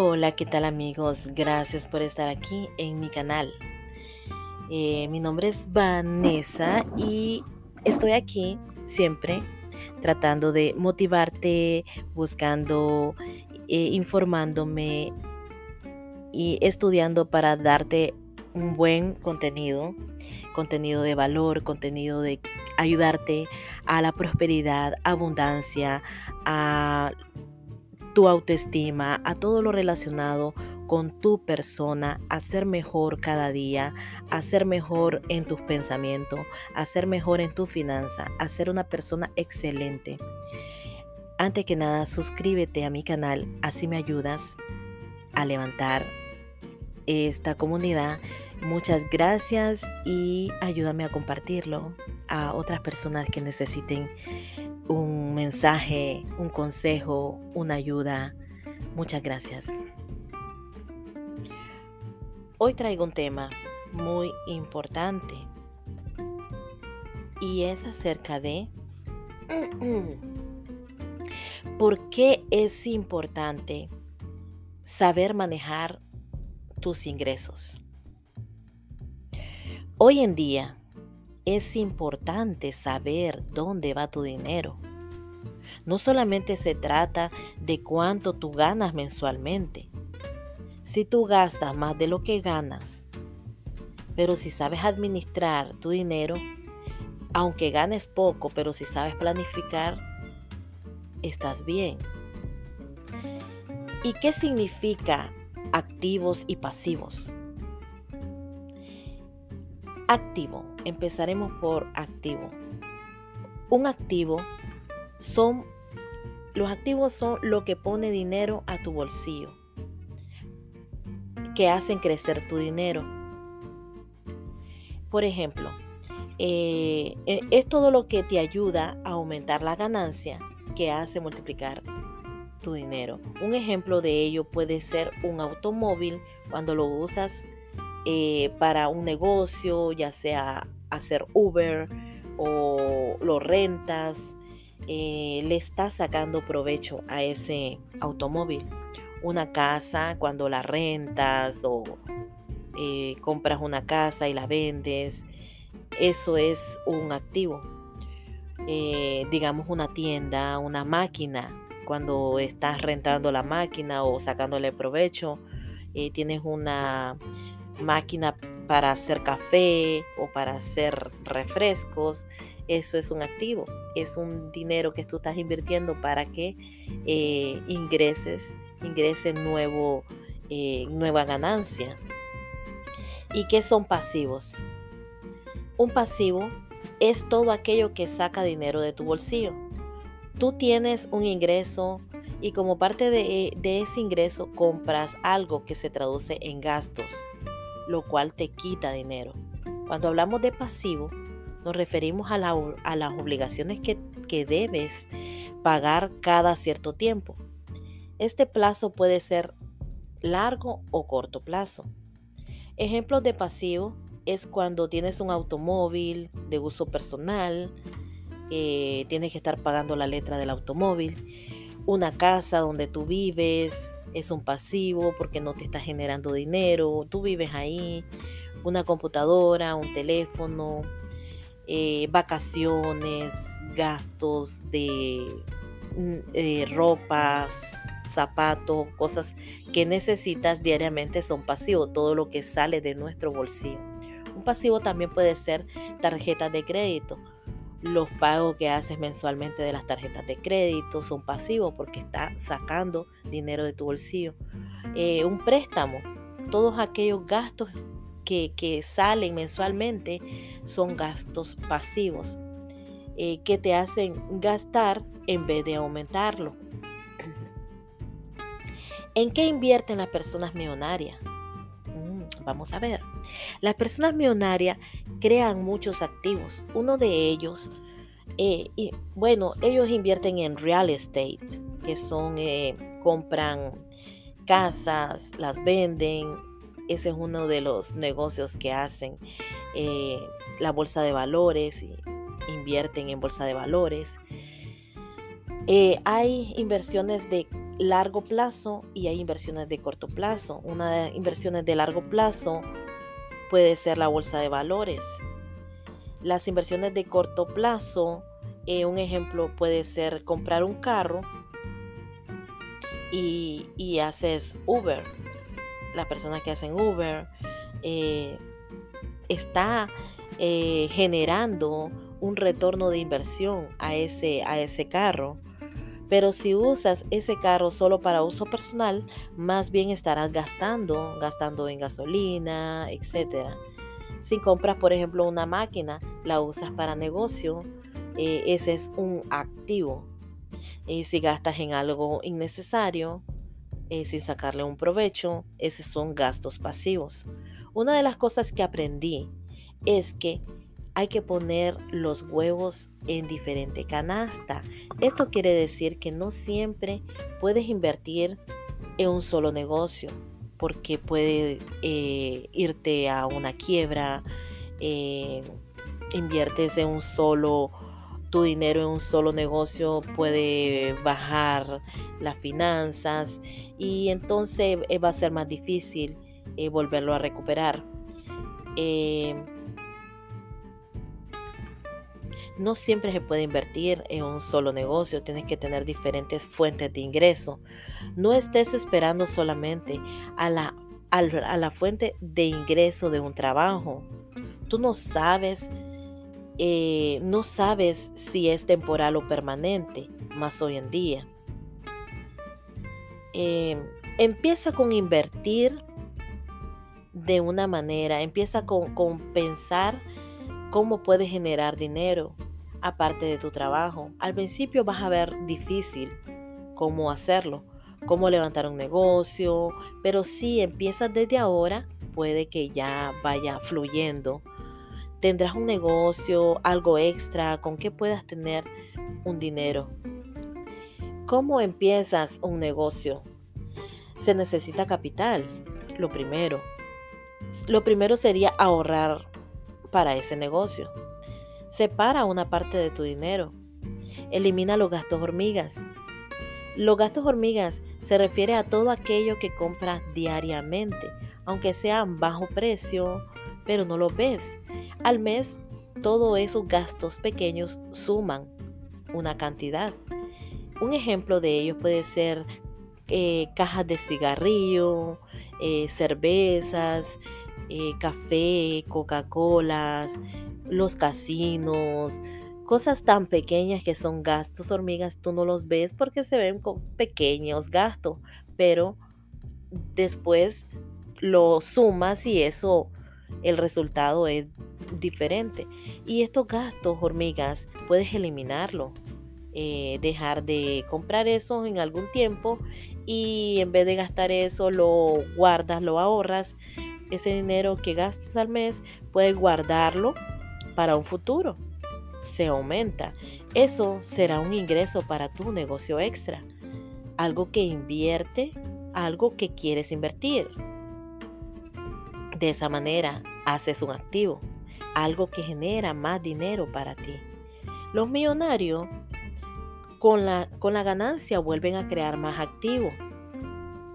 Hola, ¿qué tal amigos? Gracias por estar aquí en mi canal. Eh, mi nombre es Vanessa y estoy aquí siempre tratando de motivarte, buscando, eh, informándome y estudiando para darte un buen contenido, contenido de valor, contenido de ayudarte a la prosperidad, abundancia, a tu autoestima, a todo lo relacionado con tu persona, a ser mejor cada día, a ser mejor en tus pensamientos, a ser mejor en tu finanza, a ser una persona excelente. Antes que nada, suscríbete a mi canal, así me ayudas a levantar esta comunidad. Muchas gracias y ayúdame a compartirlo a otras personas que necesiten mensaje, un consejo, una ayuda. Muchas gracias. Hoy traigo un tema muy importante y es acerca de por qué es importante saber manejar tus ingresos. Hoy en día es importante saber dónde va tu dinero. No solamente se trata de cuánto tú ganas mensualmente. Si tú gastas más de lo que ganas, pero si sabes administrar tu dinero, aunque ganes poco, pero si sabes planificar, estás bien. ¿Y qué significa activos y pasivos? Activo. Empezaremos por activo. Un activo son los activos son lo que pone dinero a tu bolsillo, que hacen crecer tu dinero. Por ejemplo, eh, e, es todo lo que te ayuda a aumentar la ganancia que hace multiplicar tu dinero. Un ejemplo de ello puede ser un automóvil cuando lo usas eh, para un negocio, ya sea hacer Uber o lo rentas, eh, le estás sacando provecho a ese automóvil. Una casa cuando la rentas o eh, compras una casa y la vendes, eso es un activo. digamos una tienda, una máquina, cuando estás rentando la máquina o sacándole provecho, tienes una máquina para hacer café o para hacer refrescos, eso es un activo, es un dinero que tú estás invirtiendo para que eh, ingreses, ingrese nuevo, eh, nueva ganancia. ¿Y qué son pasivos? Un pasivo es todo aquello que saca dinero de tu bolsillo. Tú tienes un ingreso y como parte de, de ese ingreso compras algo que se traduce en gastos lo cual te quita dinero. Cuando hablamos de pasivo, nos referimos a, las obligaciones que, que debes pagar cada cierto tiempo. Este plazo puede ser largo o corto plazo. Ejemplos de pasivo es cuando tienes un automóvil de uso personal, eh, tienes que estar pagando la letra del automóvil, una casa donde tú vives, es un pasivo porque no te está generando dinero, tú vives ahí, una computadora, un teléfono, eh, vacaciones, gastos de mm, eh, ropas, zapatos, cosas que necesitas diariamente son pasivos, todo lo que sale de nuestro bolsillo. Un pasivo también puede ser tarjetas de crédito los pagos que haces mensualmente de las tarjetas de crédito son pasivos porque está sacando dinero de tu bolsillo. Eh, un préstamo, todos aquellos gastos que, salen mensualmente son gastos pasivos eh, que te hacen gastar en vez de aumentarlo. ¿En qué invierten las personas millonarias? Mm, vamos a ver. Las personas millonarias crean muchos activos. Uno de ellos, eh, bueno, ellos invierten en real estate, que son, eh, compran casas, las venden. Ese es uno de los negocios que hacen. Eh, la bolsa de valores, invierten en bolsa de valores. hay inversiones de largo plazo y hay inversiones de corto plazo. Una de inversiones de largo plazo puede ser la bolsa de valores. Las inversiones de corto plazo, eh, un ejemplo puede ser comprar un carro y, haces Uber. Las personas que hacen Uber eh, está eh, generando un retorno de inversión a ese, a ese carro. Pero si usas ese carro solo para uso personal, más bien estarás gastando, gastando en gasolina, etc. Si compras, por ejemplo, una máquina, la usas para negocio, eh, ese es un activo. Y si gastas en algo innecesario, eh, sin sacarle un provecho, esos son gastos pasivos. Una de las cosas que aprendí es que hay que poner los huevos en diferente canasta. Esto quiere decir que no siempre puedes invertir en un solo negocio, porque puede eh, irte a una quiebra, eh, inviertes en un solo, tu dinero en un solo negocio puede bajar las finanzas y entonces eh, va a ser más difícil volverlo a recuperar. No siempre se puede invertir en un solo negocio, tienes que tener diferentes fuentes de ingreso. No estés esperando solamente a la, a la fuente de ingreso de un trabajo. Tú no sabes, eh, no sabes si es temporal o permanente, más hoy en día. Eh, empieza con invertir de una manera, empieza con, con pensar cómo puedes generar dinero aparte de tu trabajo. Al principio vas a ver difícil cómo hacerlo, cómo levantar un negocio, pero si empiezas desde ahora, puede que ya vaya fluyendo. Tendrás un negocio, algo extra, con que puedas tener un dinero. ¿Cómo empiezas un negocio? Se necesita capital, lo primero. Lo primero sería ahorrar para ese negocio. Separa una parte de tu dinero. Elimina los gastos hormigas. Los gastos hormigas se refiere a todo aquello que compras diariamente, aunque sean bajo precio, pero no lo ves. Al mes, todos esos gastos pequeños suman una cantidad. Un ejemplo de ellos puede ser eh, cajas de cigarrillo, eh, cervezas, eh, café, Coca-Colas, los casinos, cosas tan pequeñas que son gastos hormigas, tú no los ves porque se ven con pequeños gastos, pero después lo sumas y eso, el resultado es diferente. Y estos gastos hormigas puedes eliminarlo, eh, dejar de comprar eso en algún tiempo y en vez de gastar eso lo guardas, lo ahorras. Ese dinero que gastas al mes puedes guardarlo para un futuro. Se aumenta. Eso será un ingreso para tu negocio extra. Algo que invierte, algo que quieres invertir. De esa manera haces un activo, algo que genera más dinero para ti. Los millonarios con la, con la ganancia vuelven a crear más activos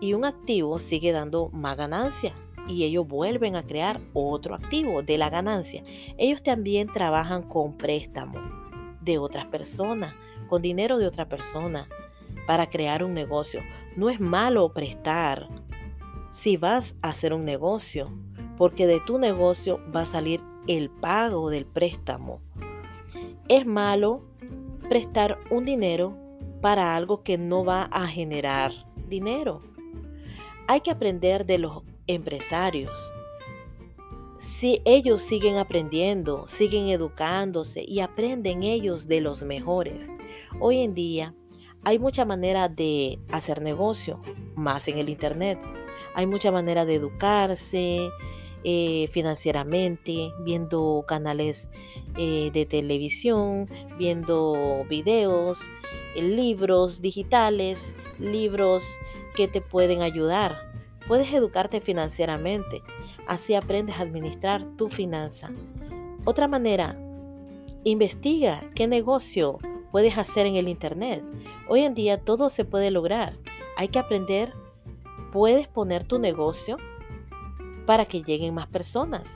y un activo sigue dando más ganancia y ellos vuelven a crear otro activo de la ganancia. Ellos también trabajan con préstamo de otras personas, con dinero de otra persona para crear un negocio. No es malo prestar si vas a hacer un negocio, porque de tu negocio va a salir el pago del préstamo. Es malo prestar un dinero para algo que no va a generar dinero. Hay que aprender de los empresarios. Si ellos siguen aprendiendo, siguen educándose y aprenden ellos de los mejores. Hoy en día hay mucha manera de hacer negocio, más en el Internet. Hay mucha manera de educarse eh, financieramente, viendo canales eh, de televisión, viendo videos, libros digitales, libros que te pueden ayudar Puedes educarte financieramente, así aprendes a administrar tu finanza. Otra manera, investiga qué negocio puedes hacer en el Internet. Hoy en día todo se puede lograr. Hay que aprender, puedes poner tu negocio para que lleguen más personas.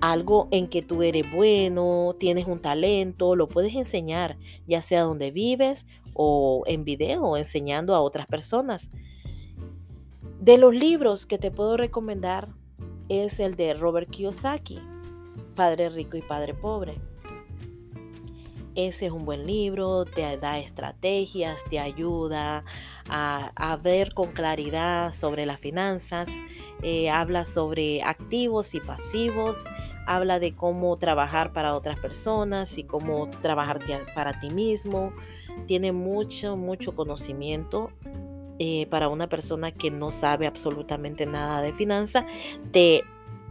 Algo en que tú eres bueno, tienes un talento, lo puedes enseñar, ya sea donde vives o en video, enseñando a otras personas. De los libros que te puedo recomendar es el de Robert Kiyosaki, Padre Rico y Padre Pobre. Ese es un buen libro, te da estrategias, te ayuda a, ver con claridad sobre las finanzas, eh, habla sobre activos y pasivos, habla de cómo trabajar para otras personas y cómo trabajar para ti mismo. Tiene mucho, mucho conocimiento eh, para una persona que no sabe absolutamente nada de finanzas, te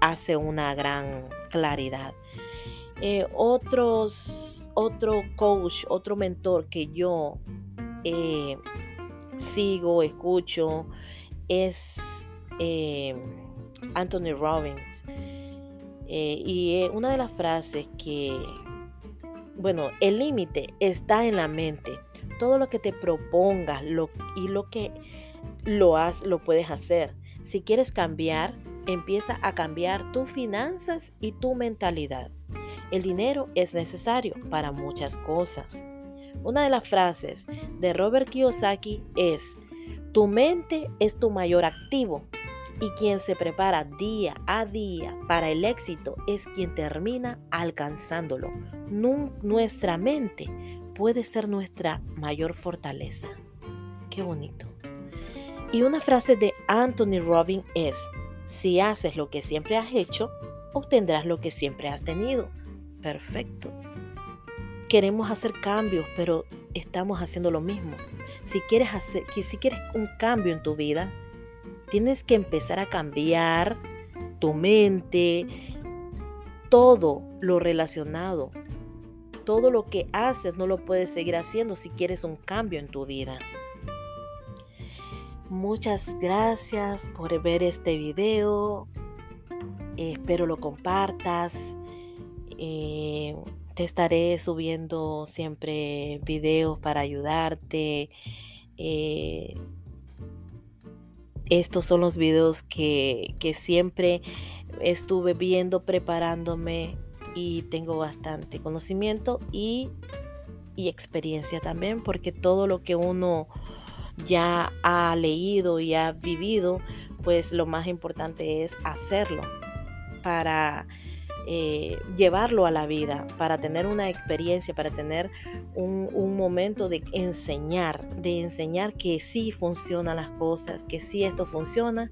hace una gran claridad. Eh, otros otro coach, otro mentor que yo eh, sigo, escucho, es eh, Anthony Robbins. Eh, y una de las frases que, bueno, el límite está en la mente. Todo lo que te propongas lo, y lo que lo has, lo puedes hacer. Si quieres cambiar, empieza a cambiar tus finanzas y tu mentalidad. El dinero es necesario para muchas cosas. Una de las frases de Robert Kiyosaki es, tu mente es tu mayor activo y quien se prepara día a día para el éxito es quien termina alcanzándolo. nuestra mente puede ser nuestra mayor fortaleza. Qué bonito. Y una frase de Anthony Robbins es, si haces lo que siempre has hecho, obtendrás lo que siempre has tenido perfecto. Queremos hacer cambios, pero estamos haciendo lo mismo. Si quieres, hacer, si quieres un cambio en tu vida, tienes que empezar a cambiar tu mente, todo lo relacionado. Todo lo que haces no lo puedes seguir haciendo si quieres un cambio en tu vida. Muchas gracias por ver este video. Espero lo compartas. Eh, te estaré subiendo siempre videos para ayudarte. Eh, estos son los videos que, siempre estuve viendo, preparándome y tengo bastante conocimiento y, y experiencia también, porque todo lo que uno ya ha leído y ha vivido, pues lo más importante es hacerlo para eh, llevarlo a la vida, para tener una experiencia, para tener un, momento de enseñar, de enseñar que sí funcionan las cosas, que sí esto funciona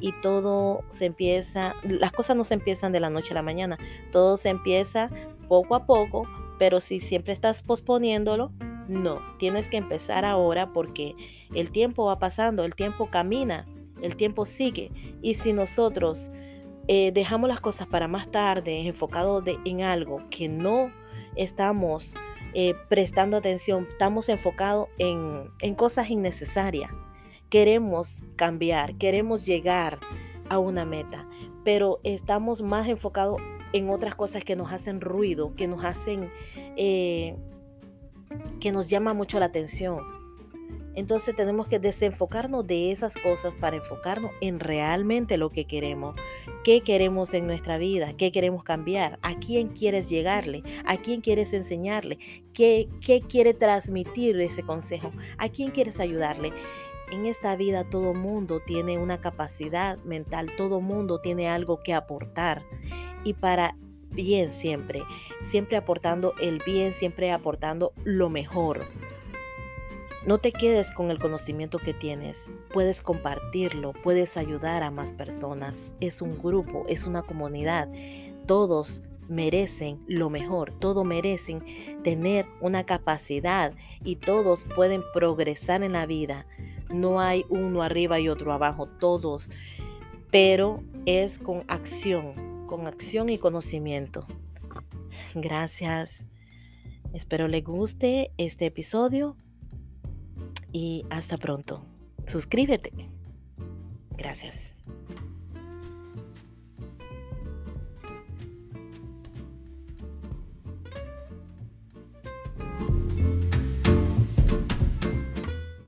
y todo se empieza, las cosas no se empiezan de la noche a la mañana, todo se empieza poco a poco, pero si siempre estás posponiéndolo, no, tienes que empezar ahora porque el tiempo va pasando, el tiempo camina, el tiempo sigue y si nosotros eh, dejamos las cosas para más tarde, enfocado en algo que no estamos eh, prestando atención, estamos enfocados en, en cosas innecesarias. Queremos cambiar, queremos llegar a una meta, pero estamos más enfocados en otras cosas que nos hacen ruido, que nos hacen, eh, que nos llama mucho la atención. Entonces tenemos que desenfocarnos de esas cosas para enfocarnos en realmente lo que queremos. ¿Qué queremos en nuestra vida? ¿Qué queremos cambiar? ¿A quién quieres llegarle? ¿A quién quieres enseñarle? ¿Qué, qué quiere transmitir ese consejo? ¿A quién quieres ayudarle? En esta vida todo mundo tiene una capacidad mental, todo mundo tiene algo que aportar. Y para bien siempre, siempre aportando el bien, siempre aportando lo mejor. No te quedes con el conocimiento que tienes. Puedes compartirlo, puedes ayudar a más personas. Es un grupo, es una comunidad. Todos merecen lo mejor, todos merecen tener una capacidad y todos pueden progresar en la vida. No hay uno arriba y otro abajo, todos, pero es con acción, con acción y conocimiento. Gracias. Espero le guste este episodio y hasta pronto. Suscríbete. Gracias.